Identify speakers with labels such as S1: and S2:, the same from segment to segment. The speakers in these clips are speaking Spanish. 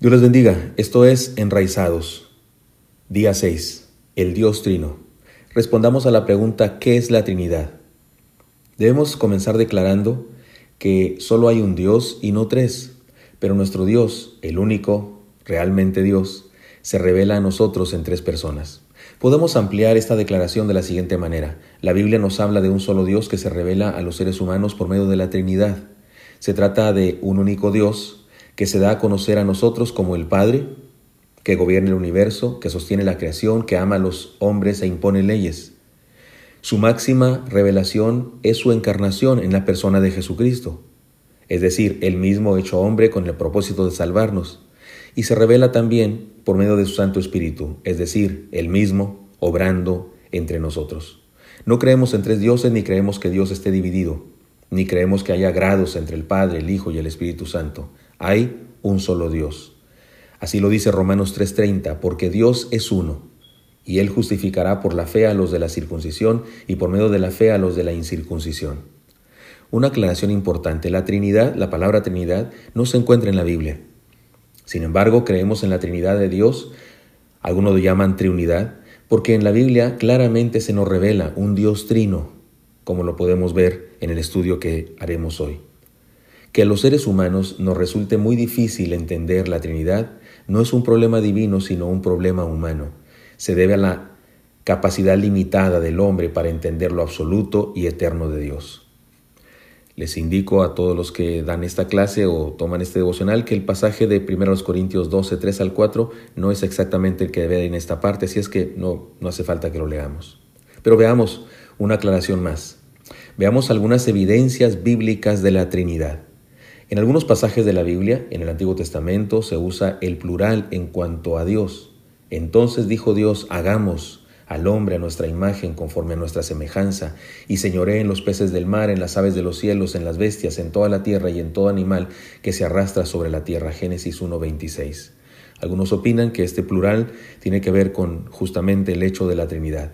S1: Dios les bendiga. Esto es Enraizados. Día 6. El Dios Trino. Respondamos a la pregunta ¿qué es la Trinidad? Debemos comenzar declarando que solo hay un Dios y no tres, pero nuestro Dios, el único, realmente Dios, se revela a nosotros en tres personas. Podemos ampliar esta declaración de la siguiente manera. La Biblia nos habla de un solo Dios que se revela a los seres humanos por medio de la Trinidad. Se trata de un único Dios que se da a conocer a nosotros como el Padre, que gobierna el universo, que sostiene la creación, que ama a los hombres e impone leyes. Su máxima revelación es su encarnación en la persona de Jesucristo, es decir, el mismo hecho hombre con el propósito de salvarnos, y se revela también por medio de su Santo Espíritu, es decir, el mismo obrando entre nosotros. No creemos en tres dioses ni creemos que Dios esté dividido, ni creemos que haya grados entre el Padre, el Hijo y el Espíritu Santo. Hay un solo Dios. Así lo dice Romanos 3:30, porque Dios es uno, y Él justificará por la fe a los de la circuncisión y por medio de la fe a los de la incircuncisión. Una aclaración importante, la Trinidad, la palabra Trinidad, no se encuentra en la Biblia. Sin embargo, creemos en la Trinidad de Dios, algunos lo llaman Trinidad, porque en la Biblia claramente se nos revela un Dios trino, como lo podemos ver en el estudio que haremos hoy. Que a los seres humanos nos resulte muy difícil entender la Trinidad no es un problema divino, sino un problema humano. Se debe a la capacidad limitada del hombre para entender lo absoluto y eterno de Dios. Les indico a todos los que dan esta clase o toman este devocional que el pasaje de 1 Corintios 12, 3 al 4 no es exactamente el que debe en esta parte, así es que no, no hace falta que lo leamos. Pero veamos una aclaración más. Veamos algunas evidencias bíblicas de la Trinidad. En algunos pasajes de la Biblia, en el Antiguo Testamento, se usa el plural en cuanto a Dios. Entonces dijo Dios, hagamos al hombre a nuestra imagen conforme a nuestra semejanza, y señoré en los peces del mar, en las aves de los cielos, en las bestias, en toda la tierra y en todo animal que se arrastra sobre la tierra. Génesis 1.26. Algunos opinan que este plural tiene que ver con justamente el hecho de la Trinidad.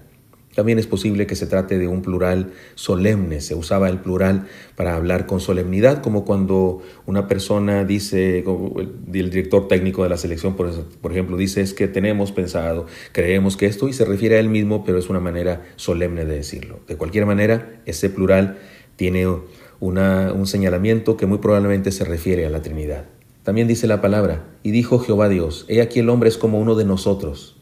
S1: También es posible que se trate de un plural solemne. Se usaba el plural para hablar con solemnidad, como cuando una persona dice, el director técnico de la selección, por, ejemplo, dice es que tenemos pensado, creemos que esto, y se refiere a él mismo, pero es una manera solemne de decirlo. De cualquier manera, ese plural tiene un señalamiento que muy probablemente se refiere a la Trinidad. También dice la palabra, y dijo Jehová Dios, he aquí el hombre es como uno de nosotros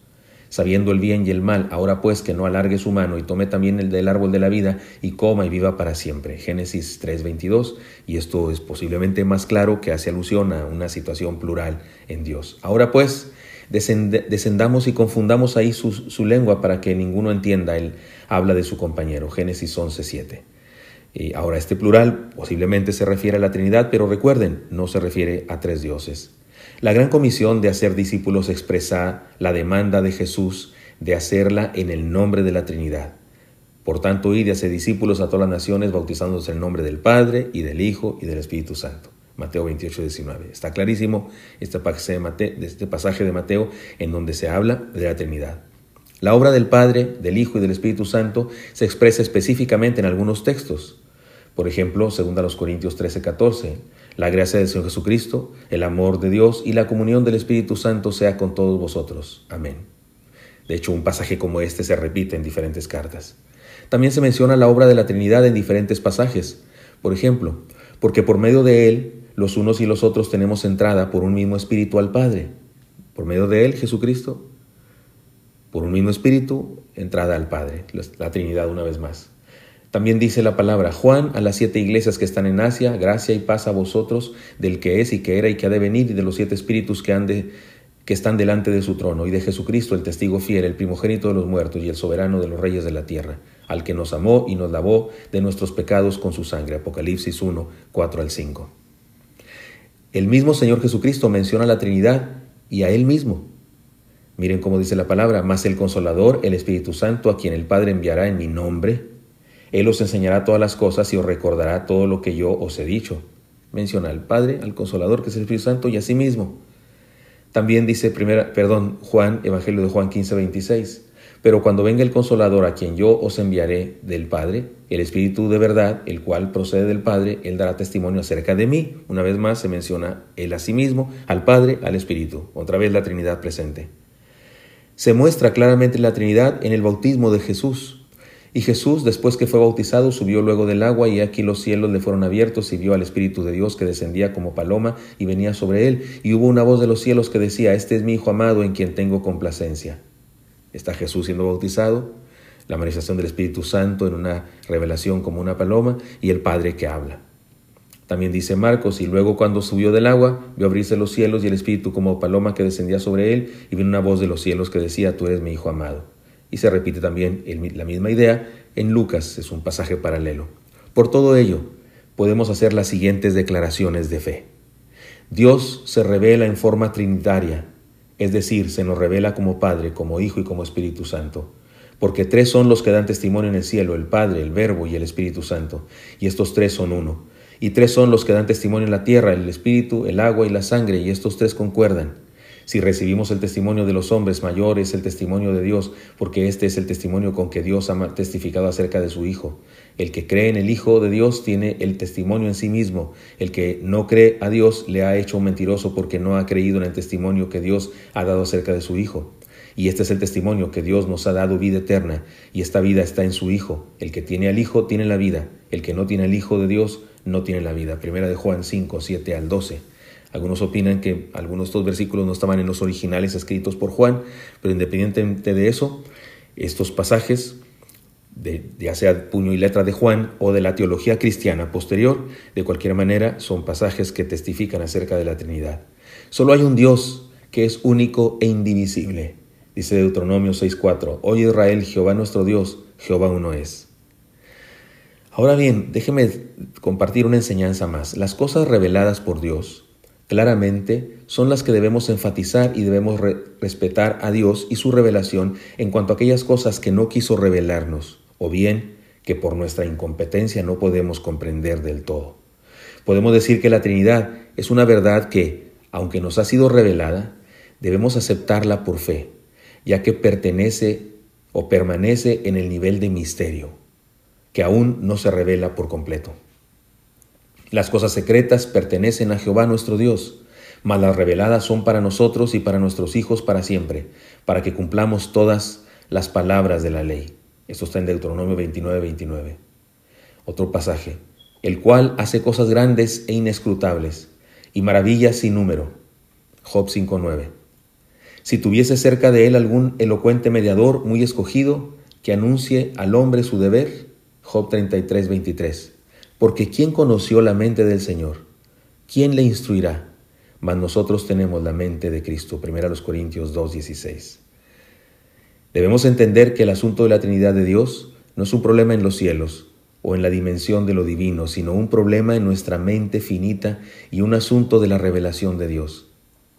S1: sabiendo el bien y el mal, ahora pues que no alargue su mano y tome también el del árbol de la vida y coma y viva para siempre. Génesis 3:22, y esto es posiblemente más claro que hace alusión a una situación plural en Dios. Ahora pues, descendamos y confundamos ahí su, lengua para que ninguno entienda, él habla de su compañero. Génesis 11:7. Y ahora este plural posiblemente se refiere a la Trinidad, pero recuerden, no se refiere a tres dioses. La gran comisión de hacer discípulos expresa la demanda de Jesús de hacerla en el nombre de la Trinidad. Por tanto, id y hacer discípulos a todas las naciones, bautizándose en el nombre del Padre y del Hijo y del Espíritu Santo. Mateo 28, 19. Está clarísimo este este pasaje de Mateo en donde se habla de la Trinidad. La obra del Padre, del Hijo y del Espíritu Santo se expresa específicamente en algunos textos. Por ejemplo, 2 Corintios 13, 14. La gracia del Señor Jesucristo, el amor de Dios y la comunión del Espíritu Santo sea con todos vosotros. Amén. De hecho, un pasaje como este se repite en diferentes cartas. También se menciona la obra de la Trinidad en diferentes pasajes. Por ejemplo, porque por medio de Él, los unos y los otros tenemos entrada por un mismo Espíritu al Padre. Por medio de Él, Jesucristo, por un mismo Espíritu, entrada al Padre. La Trinidad una vez más. También dice la palabra Juan a las siete iglesias que están en Asia, gracia y paz a vosotros, del que es y que era y que ha de venir, y de los siete espíritus que, han de, que están delante de su trono, y de Jesucristo, el testigo fiel, el primogénito de los muertos y el soberano de los reyes de la tierra, al que nos amó y nos lavó de nuestros pecados con su sangre. Apocalipsis 1, 4 al 5. El mismo Señor Jesucristo menciona a la Trinidad y a Él mismo. Miren cómo dice la palabra, más el consolador, el Espíritu Santo, a quien el Padre enviará en mi nombre, él os enseñará todas las cosas y os recordará todo lo que yo os he dicho. Menciona al Padre, al Consolador, que es el Espíritu Santo, y a sí mismo. También dice, primera, perdón, Juan, Evangelio de Juan 15, 26. Pero cuando venga el consolador a quien yo os enviaré del Padre, el Espíritu de verdad, el cual procede del Padre, él dará testimonio acerca de mí. Una vez más se menciona él a sí mismo, al Padre, al Espíritu. Otra vez la Trinidad presente. Se muestra claramente la Trinidad en el bautismo de Jesús. Y Jesús, después que fue bautizado, subió luego del agua y aquí los cielos le fueron abiertos y vio al Espíritu de Dios que descendía como paloma y venía sobre él. Y hubo una voz de los cielos que decía, Este es mi Hijo amado en quien tengo complacencia. Está Jesús siendo bautizado, la manifestación del Espíritu Santo en una revelación como una paloma y el Padre que habla. También dice Marcos, y luego cuando subió del agua, vio abrirse los cielos y el Espíritu como paloma que descendía sobre él, y vino una voz de los cielos que decía, Tú eres mi Hijo amado. Y se repite también la misma idea en Lucas, es un pasaje paralelo. Por todo ello, podemos hacer las siguientes declaraciones de fe. Dios se revela en forma trinitaria, es decir, se nos revela como Padre, como Hijo y como Espíritu Santo. Porque tres son los que dan testimonio en el cielo, el Padre, el Verbo y el Espíritu Santo, y estos tres son uno. Y tres son los que dan testimonio en la tierra, el Espíritu, el agua y la sangre, y estos tres concuerdan. Si recibimos el testimonio de los hombres, mayor es el testimonio de Dios, porque este es el testimonio con que Dios ha testificado acerca de su Hijo. El que cree en el Hijo de Dios tiene el testimonio en sí mismo. El que no cree a Dios le ha hecho un mentiroso porque no ha creído en el testimonio que Dios ha dado acerca de su Hijo. Y este es el testimonio que Dios nos ha dado vida eterna, y esta vida está en su Hijo. El que tiene al Hijo tiene la vida, el que no tiene al Hijo de Dios no tiene la vida. Primera de Juan 5, 7 al 12. Algunos opinan que algunos de estos versículos no estaban en los originales escritos por Juan, pero independientemente de eso, estos pasajes, de, ya sea puño y letra de Juan o de la teología cristiana posterior, de cualquier manera son pasajes que testifican acerca de la Trinidad. Solo hay un Dios que es único e indivisible. Dice Deuteronomio 6.4, Oye Israel, Jehová nuestro Dios, Jehová uno es. Ahora bien, déjeme compartir una enseñanza más. Las cosas reveladas por Dios claramente son las que debemos enfatizar y debemos respetar a Dios y su revelación en cuanto a aquellas cosas que no quiso revelarnos, o bien que por nuestra incompetencia no podemos comprender del todo. Podemos decir que la Trinidad es una verdad que, aunque nos ha sido revelada, debemos aceptarla por fe, ya que pertenece o permanece en el nivel de misterio, que aún no se revela por completo. Las cosas secretas pertenecen a Jehová nuestro Dios, mas las reveladas son para nosotros y para nuestros hijos para siempre, para que cumplamos todas las palabras de la ley. Esto está en Deuteronomio 29, 29. Otro pasaje, el cual hace cosas grandes e inescrutables y maravillas sin número. Job 5.9. Si tuviese cerca de él algún elocuente mediador muy escogido que anuncie al hombre su deber. Job 33, 23 porque ¿quién conoció la mente del Señor? ¿Quién le instruirá? Mas nosotros tenemos la mente de Cristo. 1 Corintios 2:16. Debemos entender que el asunto de la Trinidad de Dios no es un problema en los cielos o en la dimensión de lo divino, sino un problema en nuestra mente finita y un asunto de la revelación de Dios,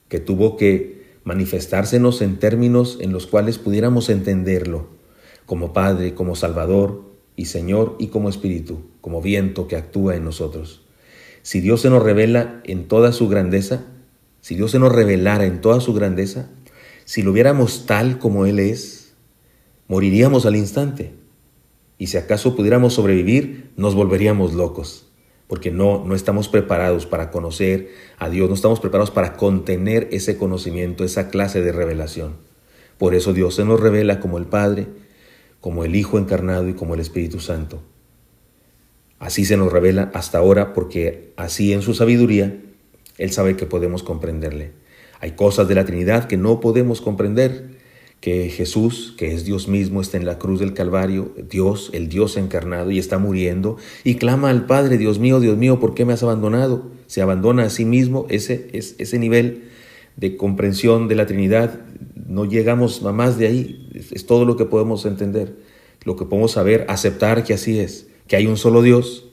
S1: que tuvo que manifestársenos en términos en los cuales pudiéramos entenderlo, como Padre, como Salvador, y Señor y como Espíritu, como viento que actúa en nosotros. Si Dios se nos revela en toda su grandeza, si Dios se nos revelara en toda su grandeza, si lo viéramos tal como Él es, moriríamos al instante. Y si acaso pudiéramos sobrevivir, nos volveríamos locos, porque no, no estamos preparados para conocer a Dios, no estamos preparados para contener ese conocimiento, esa clase de revelación. Por eso Dios se nos revela como el Padre, como el Hijo encarnado y como el Espíritu Santo. Así se nos revela hasta ahora porque así en su sabiduría Él sabe que podemos comprenderle. Hay cosas de la Trinidad que no podemos comprender, que Jesús, que es Dios mismo, está en la cruz del Calvario, Dios, el Dios encarnado, y está muriendo, y clama al Padre, Dios mío, Dios mío, ¿por qué me has abandonado? Se abandona a sí mismo, ese, es, ese nivel de comprensión de la Trinidad, no llegamos más de ahí, es, todo lo que podemos entender, lo que podemos saber, aceptar que así es, que hay un solo Dios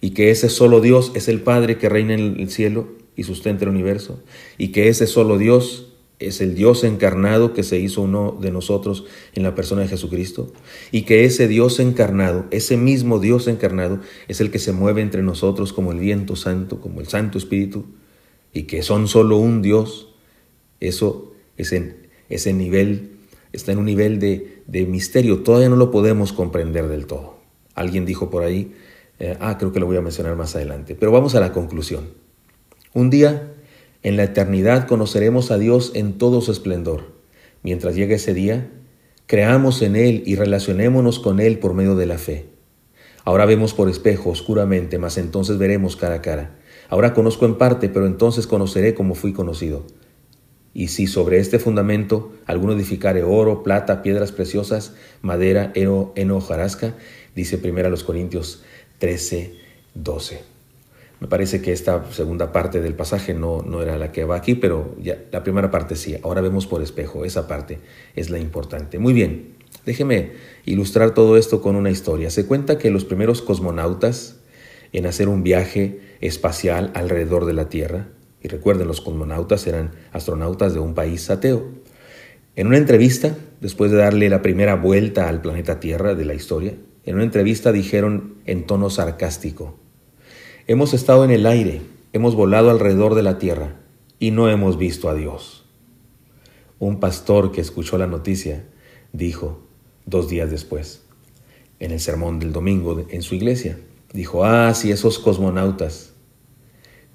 S1: y que ese solo Dios es el Padre que reina en el cielo y sustenta el universo y que ese solo Dios es el Dios encarnado que se hizo uno de nosotros en la persona de Jesucristo y que ese Dios encarnado, ese mismo Dios encarnado es el que se mueve entre nosotros como el viento santo, como el Santo Espíritu y que son solo un Dios, eso es en ese nivel está en un nivel de, misterio, todavía no lo podemos comprender del todo. Alguien dijo por ahí, eh, ah, creo que lo voy a mencionar más adelante, pero vamos a la conclusión. Un día, en la eternidad, conoceremos a Dios en todo su esplendor. Mientras llegue ese día, creamos en Él y relacionémonos con Él por medio de la fe. Ahora vemos por espejo oscuramente, mas entonces veremos cara a cara. Ahora conozco en parte, pero entonces conoceré como fui conocido. Y si sobre este fundamento alguno edificare oro, plata, piedras preciosas, madera, heno, heno jarasca, dice primero a los Corintios 13, 12. Me parece que esta segunda parte del pasaje no, no era la que va aquí, pero ya, la primera parte sí. Ahora vemos por espejo, esa parte es la importante. Muy bien, déjeme ilustrar todo esto con una historia. Se cuenta que los primeros cosmonautas en hacer un viaje espacial alrededor de la Tierra, y recuerden, los cosmonautas eran astronautas de un país ateo, en una entrevista, después de darle la primera vuelta al planeta Tierra de la historia, en una entrevista dijeron en tono sarcástico, Hemos estado en el aire, hemos volado alrededor de la tierra y no hemos visto a Dios. Un pastor que escuchó la noticia dijo, dos días después, en el sermón del domingo en su iglesia, dijo, ah, si esos cosmonautas,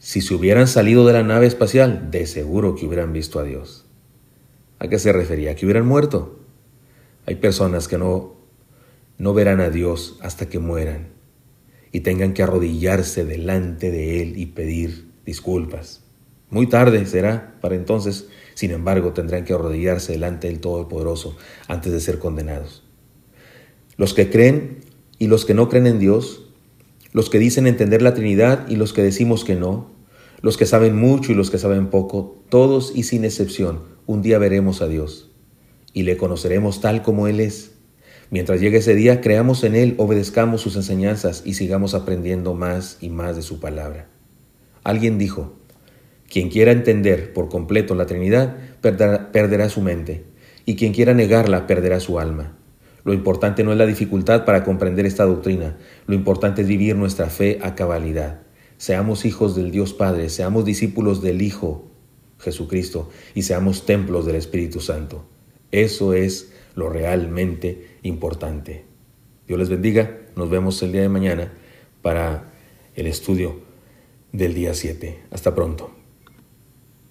S1: si se hubieran salido de la nave espacial, de seguro que hubieran visto a Dios. ¿A qué se refería? ¿Que hubieran muerto? Hay personas que no, no verán a Dios hasta que mueran y tengan que arrodillarse delante de Él y pedir disculpas. Muy tarde será para entonces, sin embargo, tendrán que arrodillarse delante del Todopoderoso antes de ser condenados. Los que creen y los que no creen en Dios, los que dicen entender la Trinidad y los que decimos que no, los que saben mucho y los que saben poco, todos y sin excepción, un día veremos a Dios y le conoceremos tal como Él es Mientras llegue ese día, creamos en Él, obedezcamos sus enseñanzas y sigamos aprendiendo más y más de su palabra. Alguien dijo, quien quiera entender por completo la Trinidad perderá, su mente, y quien quiera negarla perderá su alma. Lo importante no es la dificultad para comprender esta doctrina, lo importante es vivir nuestra fe a cabalidad. Seamos hijos del Dios Padre, seamos discípulos del Hijo Jesucristo y seamos templos del Espíritu Santo. Eso es lo realmente importante. Dios les bendiga. Nos vemos el día de mañana para el estudio del día 7. Hasta pronto.